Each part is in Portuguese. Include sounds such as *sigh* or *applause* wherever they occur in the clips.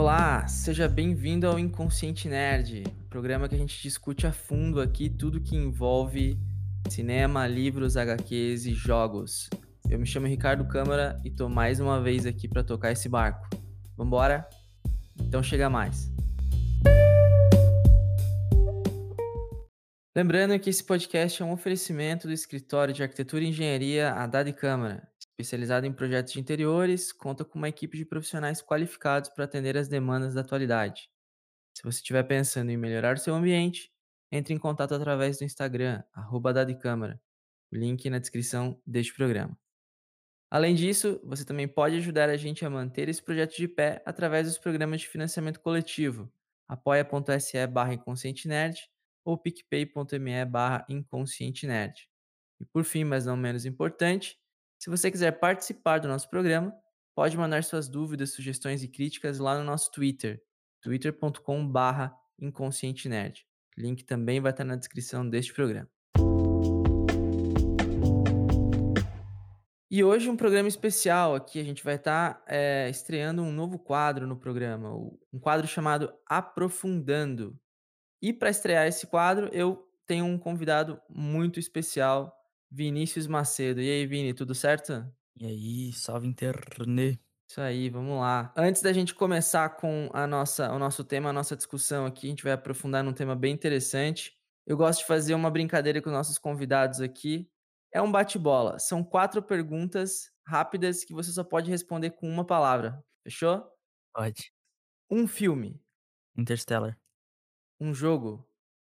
Olá, seja bem-vindo ao Inconsciente Nerd, programa que a gente discute a fundo aqui tudo que envolve cinema, livros, HQs e jogos. Eu me chamo Ricardo Câmara e tô mais uma vez aqui para tocar esse barco. Vambora? Então chega mais. Lembrando que esse podcast é um oferecimento do escritório de arquitetura e engenharia Haddad Câmara, especializado em projetos de interiores, conta com uma equipe de profissionais qualificados para atender as demandas da atualidade. Se você estiver pensando em melhorar seu ambiente, entre em contato através do Instagram, arroba Câmara. O link na descrição deste programa. Além disso, você também pode ajudar a gente a manter esse projeto de pé através dos programas de financiamento coletivo, apoia.se barra inconscientenerd ou picpay.me barra inconscientenerd. E por fim, mas não menos importante, se você quiser participar do nosso programa, pode mandar suas dúvidas, sugestões e críticas lá no nosso Twitter, twitter.com barra inconscientenerd. Link também vai estar na descrição deste programa. E hoje um programa especial aqui, a gente vai estar é, estreando um novo quadro no programa, um quadro chamado Aprofundando. E para estrear esse quadro, eu tenho um convidado muito especial, Vinícius Macedo. E aí, Vini, tudo certo? E aí, salve internet. Isso aí, vamos lá. Antes da gente começar com a nossa, o nosso tema, a nossa discussão aqui, a gente vai aprofundar num tema bem interessante. Eu gosto de fazer uma brincadeira com nossos convidados aqui. É um bate-bola. São quatro perguntas rápidas que você só pode responder com uma palavra. Fechou? Pode. Um filme. Interstellar. Um jogo.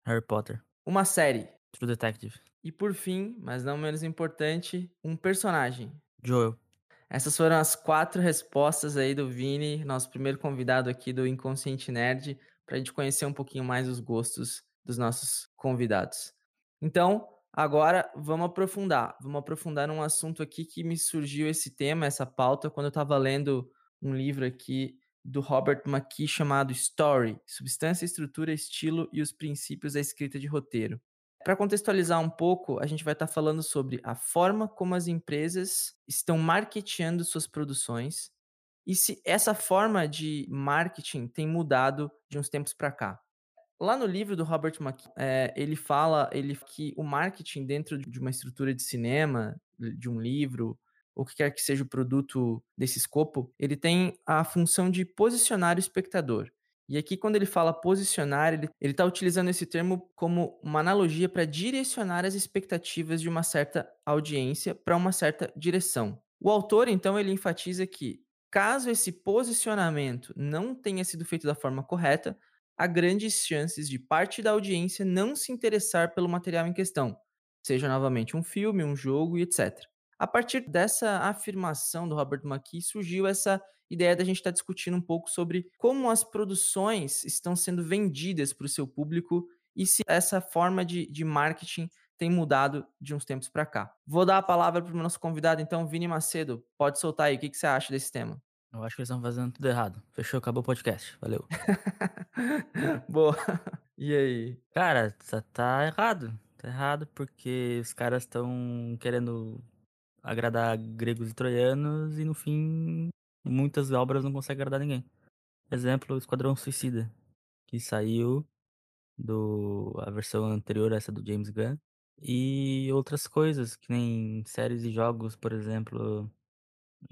Harry Potter. Uma série. True Detective. E por fim, mas não menos importante, um personagem. Joel. Essas foram as quatro respostas aí do Vini, nosso primeiro convidado aqui do Inconsciente Nerd, para a gente conhecer um pouquinho mais os gostos dos nossos convidados. Então, agora vamos aprofundar. Vamos aprofundar num assunto aqui que me surgiu esse tema, essa pauta, quando eu estava lendo um livro aqui do Robert McKee chamado Story: Substância, Estrutura, Estilo e os Princípios da Escrita de Roteiro. Para contextualizar um pouco, a gente vai estar tá falando sobre a forma como as empresas estão marketeando suas produções e se essa forma de marketing tem mudado de uns tempos para cá. Lá no livro do Robert McKee, é, ele fala ele, que o marketing dentro de uma estrutura de cinema, de um livro, ou que quer que seja o produto desse escopo, ele tem a função de posicionar o espectador. E aqui, quando ele fala posicionar, ele está utilizando esse termo como uma analogia para direcionar as expectativas de uma certa audiência para uma certa direção. O autor, então, ele enfatiza que, caso esse posicionamento não tenha sido feito da forma correta, há grandes chances de parte da audiência não se interessar pelo material em questão, seja novamente um filme, um jogo e etc. A partir dessa afirmação do Robert McKee surgiu essa ideia da gente estar tá discutindo um pouco sobre como as produções estão sendo vendidas para o seu público e se essa forma de, de marketing tem mudado de uns tempos para cá. Vou dar a palavra para o nosso convidado, então, Vini Macedo. Pode soltar aí, o que, que você acha desse tema? Eu acho que eles estão fazendo tudo errado. Fechou, acabou o podcast. Valeu. *laughs* Boa. E aí? Cara, tá, tá errado. Tá errado porque os caras estão querendo agradar gregos e troianos e no fim muitas obras não conseguem agradar ninguém. Exemplo, Esquadrão Suicida, que saiu do a versão anterior essa do James Gunn e outras coisas que nem séries e jogos, por exemplo,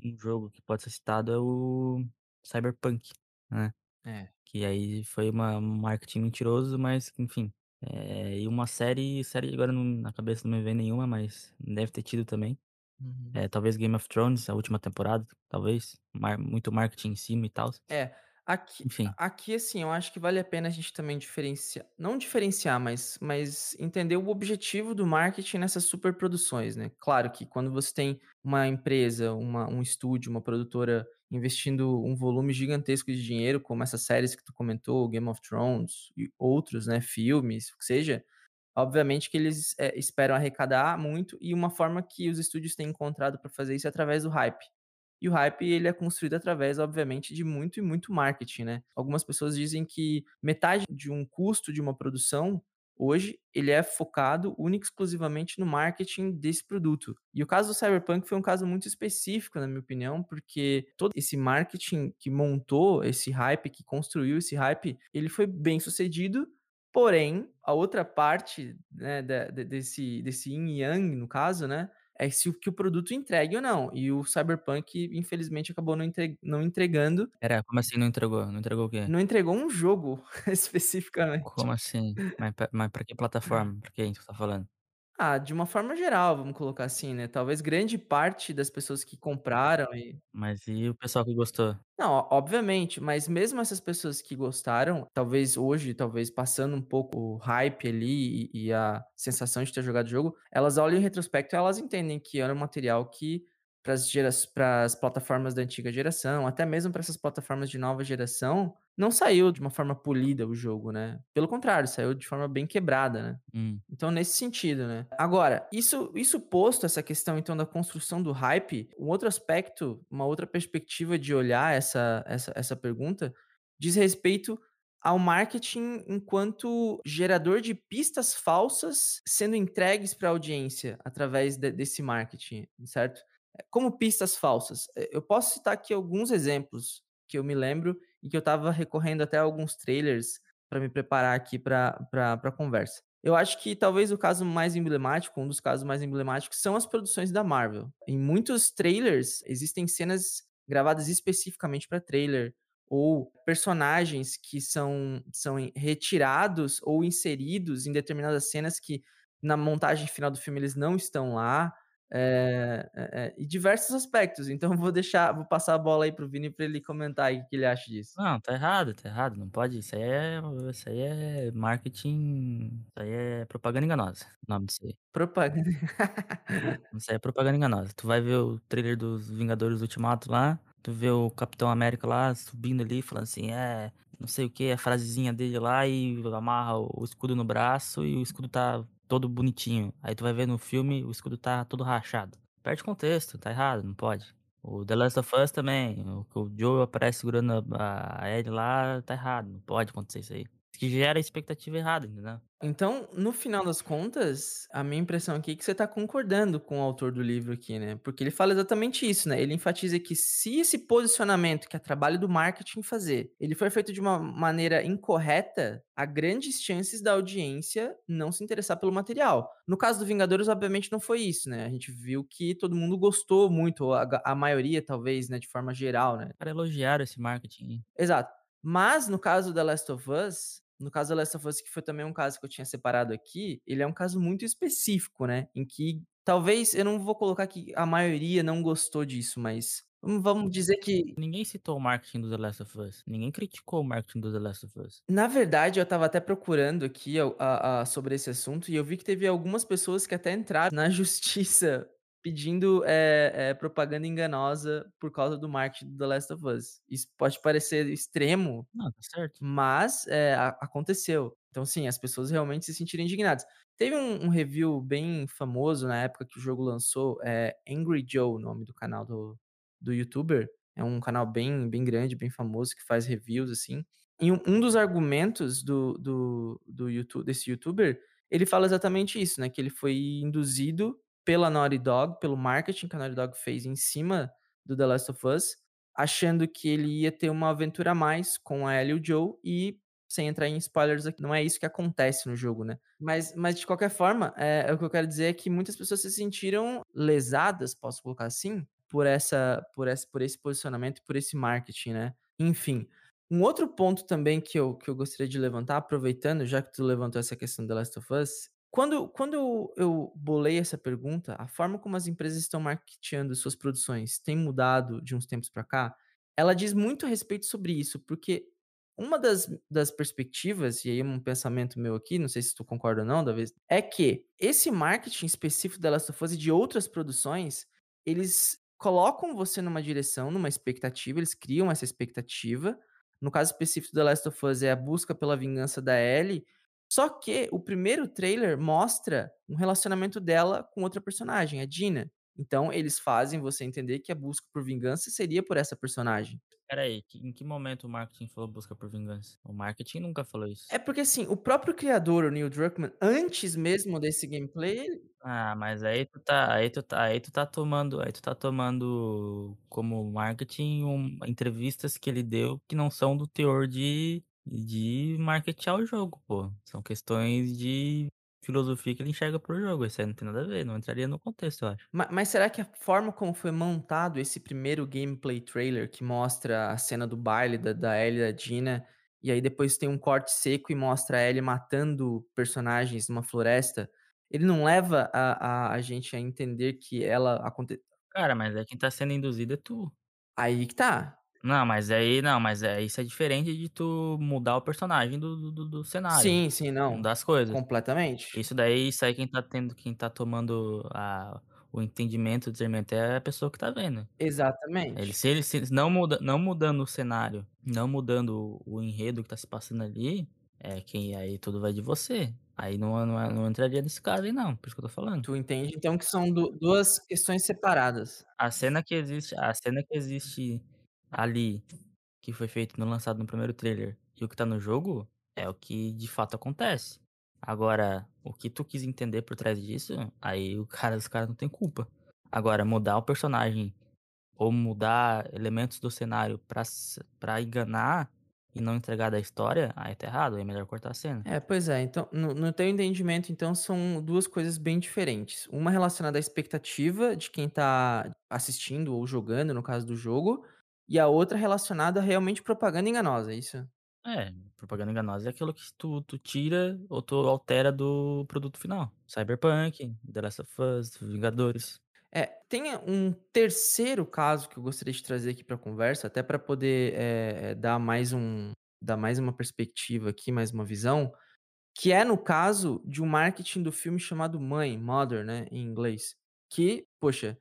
um jogo que pode ser citado é o Cyberpunk, né? É. Que aí foi uma um marketing mentiroso, mas enfim. É, e uma série, série agora não, na cabeça não me vem nenhuma, mas deve ter tido também. Uhum. É, talvez Game of Thrones, a última temporada, talvez. Mar muito marketing em cima e tal. É, aqui, Enfim. aqui assim, eu acho que vale a pena a gente também diferenciar, não diferenciar, mas, mas entender o objetivo do marketing nessas superproduções, né? Claro que quando você tem uma empresa, uma, um estúdio, uma produtora investindo um volume gigantesco de dinheiro, como essas séries que tu comentou, Game of Thrones e outros, né, filmes, o que seja, Obviamente que eles é, esperam arrecadar muito e uma forma que os estúdios têm encontrado para fazer isso é através do hype. E o hype ele é construído através, obviamente, de muito e muito marketing, né? Algumas pessoas dizem que metade de um custo de uma produção Hoje, ele é focado única e exclusivamente no marketing desse produto. E o caso do Cyberpunk foi um caso muito específico, na minha opinião, porque todo esse marketing que montou esse hype, que construiu esse hype, ele foi bem sucedido, porém, a outra parte, né, da de desse desse yin e yang, no caso, né, é se o que o produto entregue ou não. E o Cyberpunk, infelizmente, acabou não entre não entregando. Espera, como assim não entregou? Não entregou o quê? Não entregou um jogo, *laughs* especificamente. Como assim? Mas mas pra que plataforma? Pra quem você tá falando? Ah, de uma forma geral, vamos colocar assim, né, talvez grande parte das pessoas que compraram e Mas e o pessoal que gostou? Não, o obviamente, mas mesmo essas pessoas que gostaram, talvez hoje, talvez passando um pouco o hype ali e e a sensação de ter jogado o jogo, elas olham em retrospecto e elas entendem que era um material que para as para plataformas da antiga geração, até mesmo para essas plataformas de nova geração, não saiu de uma forma polida o jogo, né. Pelo contrário, saiu de forma bem quebrada, né. Hum. Então nesse sentido, né. Agora, isso isso posto, essa questão então da construção do hype, um outro aspecto, uma outra perspectiva de olhar essa essa essa pergunta, diz respeito ao marketing enquanto gerador de pistas falsas sendo entregues pra audiência através de desse marketing, certo? Como pistas falsas? Eh, eu posso citar aqui alguns exemplos que eu me lembro e que eu estava recorrendo até a alguns trailers pra me preparar aqui pra pra conversa. Eu acho que talvez o caso mais emblemático, um dos casos mais emblemáticos, são as produções da Marvel. Em muitos trailers, existem cenas gravadas especificamente pra trailer, ou personagens que são são retirados ou inseridos em determinadas cenas que na montagem final do filme eles não estão lá, eh eh, e diversos aspectos. Então vou deixar vou passar a bola aí para o Vini pra ele comentar o que ele acha disso. Não, tá errado, tá errado, não pode isso aí é isso aí é marketing, isso aí é propaganda enganosa, o nome disso aí. Propaganda. *laughs* Isso aí é propaganda enganosa. Tu vai ver o trailer dos Vingadores Ultimato lá, tu vê o Capitão América lá subindo ali falando assim: "É, não sei o quê", a frasezinha dele lá e amarra o escudo no braço e o escudo tá todo bonitinho. Aí tu vai ver no filme, o escudo tá todo rachado. Perde contexto, tá errado, não pode. O The Last of Us também, o o Joel aparece segurando a a Ellie lá, tá errado, não pode acontecer isso aí. Que gera expectativa errada, entendeu? Então, no final das contas, a minha impressão aqui é que você tá concordando com o autor do livro aqui, né, porque ele fala exatamente isso, né, ele enfatiza que se esse posicionamento, que é trabalho do marketing fazer, ele foi feito de uma maneira incorreta, há grandes chances da audiência não se interessar pelo material. No caso do Vingadores, obviamente não foi isso, né, a gente viu que todo mundo gostou muito, a a maioria talvez, né, de forma geral, né. Os cara elogiaram esse marketing aí. Exato. Mas no caso The Last of Us no caso The Last of Us, que foi também um caso que eu tinha separado aqui, ele é um caso muito específico, né, em que talvez eu não vou colocar que a maioria não gostou disso, mas vamos vamos dizer que Ninguém citou o marketing do The Last of Us, ninguém criticou o marketing do The Last of Us. Na verdade, eu estava até procurando aqui a a a sobre esse assunto e eu vi que teve algumas pessoas que até entraram na *laughs* justiça pedindo, eh eh, propaganda enganosa por causa do marketing do The Last of Us. Isso pode parecer extremo, Não, tá mas, eh, a aconteceu. Então, sim, as pessoas realmente se sentiram indignadas. Teve um um review bem famoso na época que o jogo lançou, eh, Angry Joe, o nome do canal do do youtuber, é um canal bem bem grande, bem famoso, que faz reviews, assim. E um um dos argumentos do do do youtu desse youtuber, ele fala exatamente isso, né, que ele foi induzido pela Naughty Dog, pelo marketing que a Naughty Dog fez em cima do The Last of Us, achando que ele ia ter uma aventura a mais com a Ellie e o Joe e, sem entrar em spoilers aqui, não é isso que acontece no jogo, né. Mas mas de qualquer forma, eh, o que eu quero dizer é que muitas pessoas se sentiram lesadas, posso colocar assim, por essa por essa por esse posicionamento por esse marketing, né. Enfim, um outro ponto também que eu que eu gostaria de levantar, aproveitando, já que tu levantou essa questão do The Last of Us, quando quando eu eu bolei essa pergunta, a forma como as empresas estão marketeando suas produções tem mudado de uns tempos pra cá, ela diz muito a respeito sobre isso, porque uma das das perspectivas, e aí um pensamento meu aqui, não sei se tu concorda ou não, talvez, é que esse marketing específico The Last of Us e de outras produções, eles colocam você numa direção, numa expectativa, eles criam essa expectativa. No caso específico The Last of Us, é a busca pela vingança da Ellie, só que o primeiro trailer mostra um relacionamento dela com outra personagem, a Dina. Então eles fazem você entender que a busca por vingança seria por essa personagem. Espera aí, que em que momento o marketing falou busca por vingança? O marketing nunca falou isso. É porque, assim, o próprio criador, o Neil Druckmann, antes mesmo desse gameplay Ah, mas aí tu tá aí tu tá aí tu tá tomando aí tu tá tomando como marketing um entrevistas que ele deu que não são do teor de de marketear o jogo, pô. São questões de filosofia que ele enxerga para o jogo, isso aí não tem nada a ver, não entraria no contexto, eu acho. Ma mas será que a forma como foi montado esse primeiro gameplay trailer que mostra a cena do baile da da Ellie e da Dina, e aí depois tem um corte seco e mostra a Ellie matando personagens numa floresta, ele não leva a a a gente a entender que ela aconte Cara, mas aí quem tá sendo induzido é tu. aí que tá. Não, mas aí não, mas é isso é diferente de tu mudar o personagem do do do do cenário, Sim, sim, não, das coisas. completamente. Isso daí isso aí quem tá tendo quem tá tomando a o entendimento, o discernimento é a pessoa que tá vendo. Ele Exatamente. se ele se não muda não mudando o cenário, não mudando o o enredo que tá se passando ali, é quem aí tudo vai de você. Aí não não não entraria nesse caso aí não, por isso que eu tô falando. Tu entende então que são du 2 questões separadas. A cena que existe a cena que existe ali, que foi feito no lançado no primeiro trailer, e o que tá no jogo, é o que de fato acontece. Agora, o que tu quis entender por trás disso, aí o cara os caras não tem culpa. Agora mudar o personagem, ou mudar elementos do cenário pra pra enganar, e não entregar da história, aí tá errado, aí é melhor cortar a cena. É, pois é, então, no no teu entendimento, então, são 2 coisas bem diferentes. Uma relacionada à expectativa de quem tá assistindo ou jogando, no caso do jogo, e a outra relacionada a realmente propaganda enganosa, é isso? É, propaganda enganosa é aquilo que tu tu tira ou tu altera do produto final. Cyberpunk, The Last of Us, Vingadores. É, tem um terceiro caso que eu gostaria de trazer aqui pra conversa, até pra poder, eh, dar mais um dar mais uma perspectiva aqui, mais uma visão, que é no caso de um marketing do filme chamado Mãe, Mother, né, em inglês, que, poxa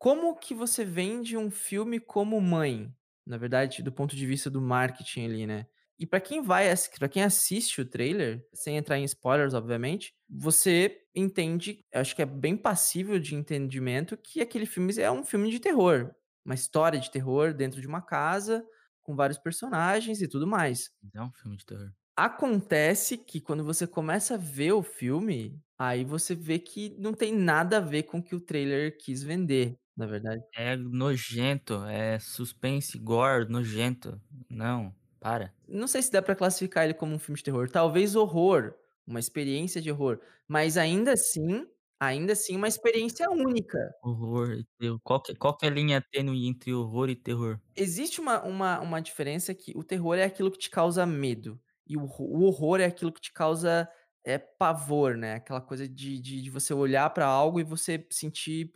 Como que você vende um filme como Mãe? Na verdade, do ponto de vista do marketing ali, né. E pra quem vai pra quem assiste o trailer, sem entrar em spoilers, obviamente, você entende acho que é bem passível de entendimento que aquele filme é um filme de terror, uma história de terror dentro de uma casa, com vários personagens e tudo mais. É um filme de terror. Acontece que quando você começa a ver o filme, aí você vê que não tem nada a ver com o que o trailer quis vender, na verdade. É nojento, é suspense, gore, nojento. Não, para. Não sei se dá pra classificar ele como um filme de terror, talvez horror, uma experiência de horror, mas ainda assim ainda assim uma experiência única. Horror e terror. Qual que qual que é a linha tênue entre horror e terror? Existe uma uma uma diferença que o terror é aquilo que te causa medo, e o o horror é aquilo que te causa, é pavor, né, aquela coisa de de de você olhar pra algo e você sentir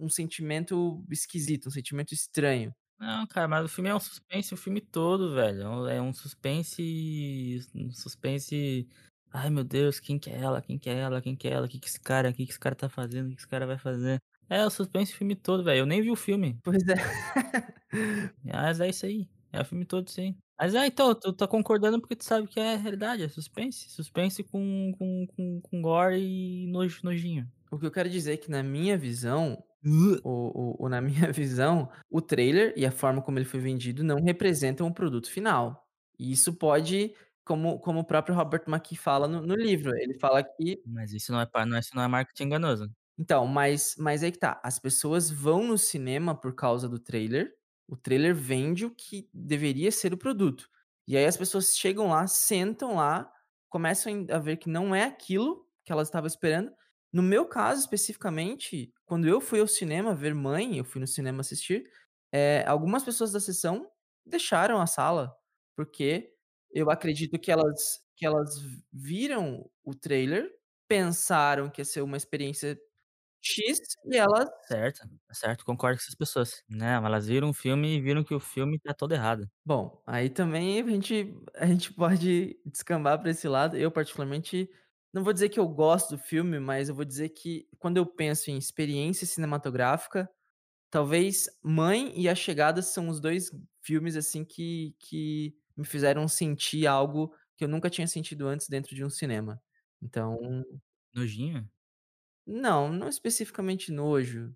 um sentimento esquisito, um sentimento estranho. Não, cara, mas o filme é um suspense o filme todo, velho. É um é suspense um suspense "Ai, meu Deus, quem que é ela? Quem que é ela? Quem que é ela? Que que esse cara que que esse cara tá fazendo? O que esse cara vai fazer?" É o suspense o filme todo, velho. Eu nem vi o filme. Pois é. *laughs* Mas é isso aí, é o filme todo sim. Mas é, então, tu tá concordando porque tu sabe que é realidade, é suspense. Suspense com com com com gore e nojinho. O que eu quero dizer é que na minha visão, o o na *laughs* minha visão, o trailer e a forma como ele foi vendido não representam o produto final. E isso pode como como o próprio Robert McKee fala no no livro, ele fala que Mas isso não é não isso não é marketing enganoso. Então, mas mas aí que tá, as pessoas vão no cinema por causa do trailer, o trailer vende o que deveria ser o produto. E aí as pessoas chegam lá, sentam lá, começam a ver que não é aquilo que elas estavam esperando. No meu caso, especificamente, quando eu fui ao cinema ver Mãe, eu fui no cinema assistir, eh, algumas pessoas da sessão deixaram a sala, porque eu acredito que elas que elas viram o trailer, pensaram que ia ser uma experiência X e elas Certo, certo, concordo com essas pessoas. Não, elas viram o filme e viram que o filme tá todo errado. bom, aí também a gente a gente pode descambar para esse lado. Eu particularmente, não vou dizer que eu gosto do filme, mas eu vou dizer que quando eu penso em experiência cinematográfica, talvez Mãe e A Chegada são os 2 filmes, assim, que que me fizeram sentir algo que eu nunca tinha sentido antes dentro de um cinema. Então Nojinho? não, não especificamente nojo.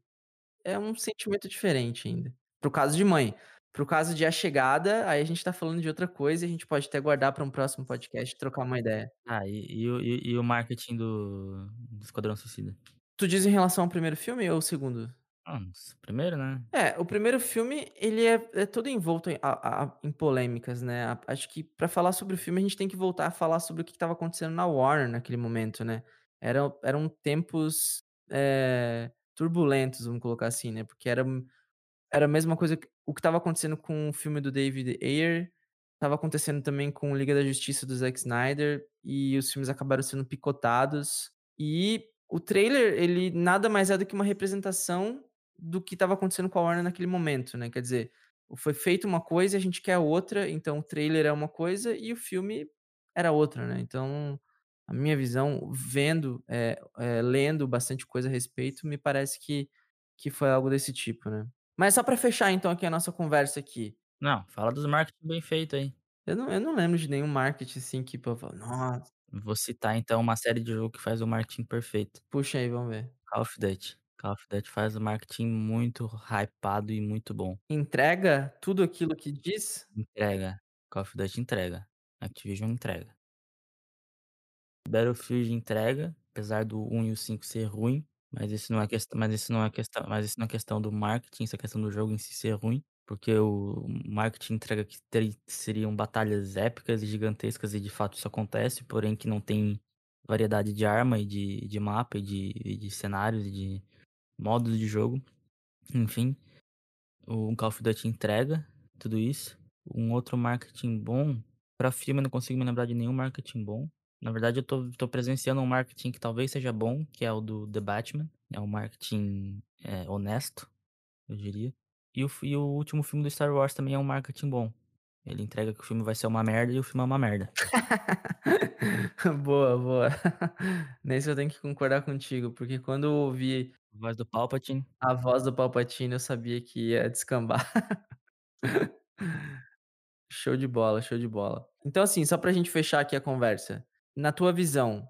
é um sentimento diferente ainda. Para o caso de mãe. Para o caso de A Chegada, aí a gente tá falando de outra coisa e a gente pode até guardar para um próximo podcast trocar uma ideia. Ah, e e o e e o marketing do do Esquadrão Suicida? Tu diz em relação ao primeiro filme ou o segundo? Ah, primeiro, né. É, o primeiro filme, ele é é todo envolto em a a em polêmicas, né. A acho que pra falar sobre o filme, a gente tem que voltar a falar sobre o que estava acontecendo na Warner naquele momento, né. Eram eram tempos, eh, turbulentos, vamos colocar assim, né, porque era era a mesma coisa que o que estava acontecendo com o filme do David Ayer, estava acontecendo também com Liga da Justiça do Zack Snyder, e os filmes acabaram sendo picotados. E o trailer, ele nada mais é do que uma representação do que estava acontecendo com a Warner naquele momento, né, quer dizer, foi feita uma coisa e a gente quer outra, então o trailer é uma coisa e o filme era outra, né. Então, a minha visão, vendo, eh eh, lendo bastante coisa a respeito, me parece que que foi algo desse tipo, né. Mas só pra fechar então aqui a nossa conversa aqui. Não, fala dos marketing bem feito aí. Eu não eu não lembro de nenhum marketing, assim, que pô, "Nossa" Vou citar então uma série de jogo que faz o marketing perfeito. Puxa aí, vamos ver. Call of Duty. Call of Duty faz o marketing muito hypado e muito bom. Entrega tudo aquilo que diz? Entrega. Call of Duty entrega. Activision entrega. Battlefield entrega, apesar do 1 e o 5 ser ruim, mas isso não é questão mas isso não é questão mas isso não é questão do marketing, isso é questão do jogo em si ser ruim, porque o marketing entrega que teri seriam batalhas épicas e gigantescas e de fato isso acontece, porém que não tem variedade de arma e de de mapa e de e de cenários e de modos de jogo. Enfim, o Call of Duty entrega tudo isso. Um outro marketing bom, pra filme eu não consigo me lembrar de nenhum marketing bom. Na verdade eu tô tô presenciando um marketing que talvez seja bom, que é o do The Batman, é um marketing, eh, honesto, eu diria. E o e o último filme do Star Wars também é um marketing bom. Ele entrega que o filme vai ser uma merda e o filme é uma merda. *laughs* Boa, boa. *laughs* Nesse eu tenho que concordar contigo, porque quando eu ouvi Voz do Palpatine. a voz do Palpatine eu sabia que ia descambar. *laughs* Show de bola, show de bola. Então assim, só pra gente fechar aqui a conversa, na tua visão,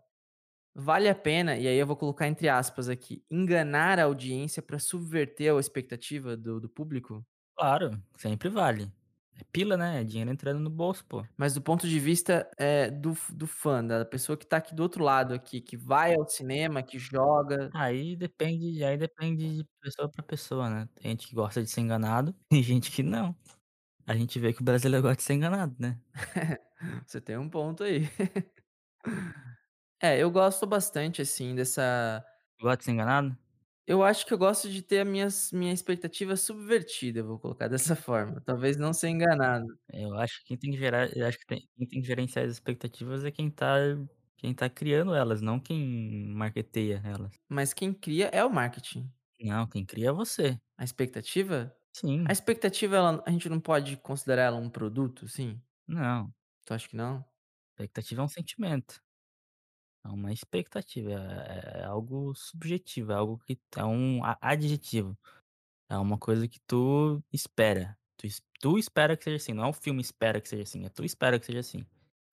vale a pena, e aí eu vou colocar entre aspas aqui, enganar a audiência pra subverter a expectativa do do público? Claro, sempre vale. É pila, né, é dinheiro entrando no bolso, pô. Mas do ponto de vista, eh, do do fã, da pessoa que tá aqui do outro lado aqui, que vai ao cinema, que joga Aí depende aí depende de pessoa pra pessoa, né. Tem gente que gosta de ser enganado, tem *laughs* gente que não. A gente vê que o brasileiro gosta de ser enganado, né. *laughs* Você tem um ponto aí. *laughs* É, eu gosto bastante, assim, dessa Gosta de ser enganado? Eu acho que eu gosto de ter a minhas minha expectativa subvertida, vou colocar *laughs* dessa forma, talvez não ser enganado. Eu acho que quem tem que gerar eu acho que tem quem tem que gerenciar as expectativas é quem tá quem tá criando elas, não quem marketeia elas. Mas quem cria é o marketing. Não, quem cria é você. A expectativa? A Sim. expectativa ela a gente não pode considerar ela um produto, sim? Não. Tu acha que não? Expectativa é um sentimento. É uma expectativa, é é algo subjetivo, é algo que é um a adjetivo. É uma coisa que tu espera, tu es tu espera que seja assim, não é o filme espera que seja assim, é tu espera que seja assim.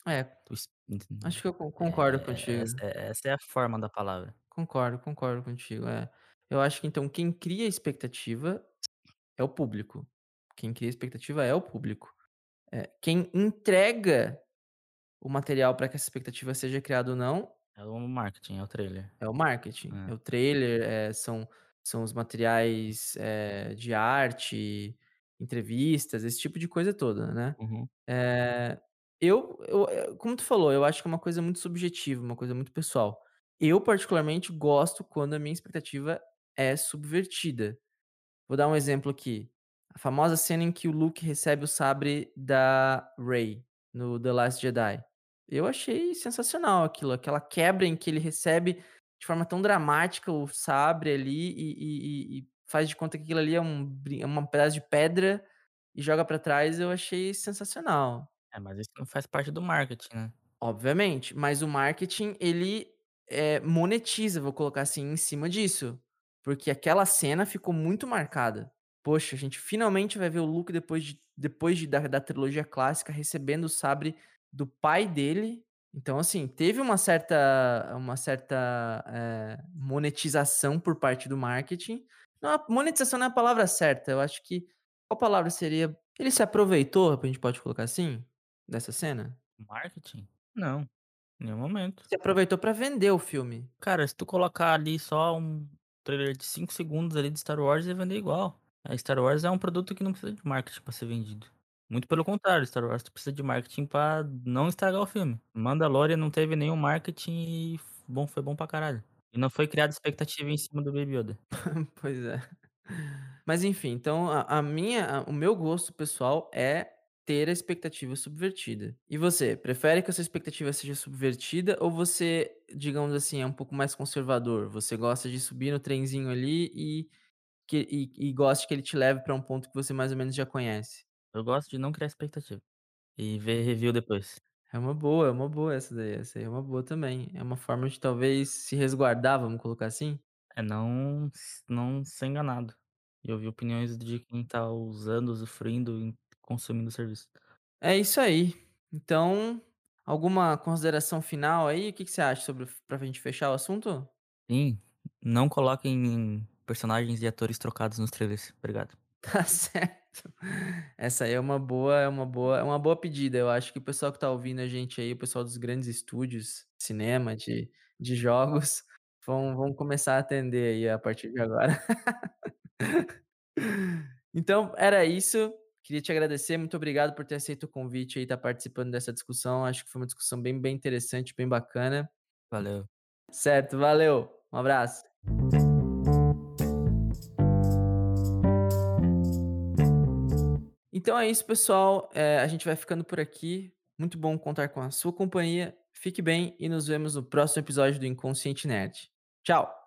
É, Tu es entendeu? acho que eu con concordo Eh, contigo. essa essa é a forma da palavra. Concordo, concordo contigo, é. Eu acho que então quem cria expectativa é o público. Quem cria expectativa é o público. Eh, quem entrega o material pra que essa expectativa seja criada ou não É o marketing, é o trailer. é o marketing, é É. o trailer, eh, são são os materiais, eh, de arte, entrevistas, esse tipo de coisa toda, né. Uhum. Eh, eu eu, eh, como tu falou, eu acho que é uma coisa muito subjetiva, uma coisa muito pessoal. Eu particularmente gosto quando a minha expectativa é subvertida. Vou dar um exemplo aqui, a famosa cena em que o Luke recebe o sabre da Rey, no The Last Jedi. Eu achei sensacional aquilo, aquela quebra em que ele recebe de forma tão dramática o sabre ali e e e faz de conta que aquilo ali é um é uma pedaço de pedra e joga pra trás, eu achei sensacional. É, mas isso não faz parte do marketing, né. Obviamente, mas o marketing ele, eh, monetiza, vou colocar assim, em cima disso, porque aquela cena ficou muito marcada. Poxa, a gente finalmente vai ver o Luke depois de depois de da da trilogia clássica recebendo o sabre do pai dele, então assim, teve uma certa uma certa, eh, monetização por parte do marketing, Não, a monetização não é a palavra certa, eu acho que qual palavra seria ele se aproveitou, a gente pode colocar assim, dessa cena? Marketing? Não, em nenhum momento. Se aproveitou pra vender o filme. Cara, se tu colocar ali só um trailer de 5 segundos ali de Star Wars, ia vender igual. A Star Wars é um produto que não precisa de marketing pra ser vendido. Muito pelo contrário, Star Wars precisa de marketing pra não estragar o filme. Mandalorian não teve nenhum marketing e bom foi bom pra caralho. E não foi criada expectativa em cima do Baby Yoda. *laughs* Pois é. Mas enfim, então a a minha a o meu gosto pessoal é ter a expectativa subvertida. E você, prefere que a sua expectativa seja subvertida ou você, digamos assim, é um pouco mais conservador? Você gosta de subir no trenzinho ali e que e e gosta que ele te leve pra um ponto que você mais ou menos já conhece? Eu gosto de não criar expectativa e ver review depois. É uma boa, é uma boa essa daí, essa aí é uma boa também. É uma forma de talvez se resguardar, vamos colocar assim? É não s não ser enganado. E ouvir opiniões de quem tá usando, usufruindo e consumindo o serviço. É isso aí. Então, alguma consideração final aí? O que que você acha sobre pra gente fechar o assunto? Sim, não coloquem personagens e atores trocados nos trailers. Obrigado. *laughs* Tá certo. *laughs* Essa aí é uma boa é uma boa é uma boa pedida. Eu acho que o pessoal que tá ouvindo a gente aí, o pessoal dos grandes estúdios, cinema, de de jogos, vão vão começar a atender aí a partir de agora. *laughs* Então, era isso. Queria te agradecer, muito obrigado por ter aceito o convite aí, estar participando dessa discussão. Acho que foi uma discussão bem bem interessante, bem bacana. Valeu. Certo, valeu. Um abraço. Então é isso, pessoal. Eh, a gente vai ficando por aqui. Muito bom contar com a sua companhia. Fique bem e nos vemos no próximo episódio do Inconsciente Nerd. Tchau.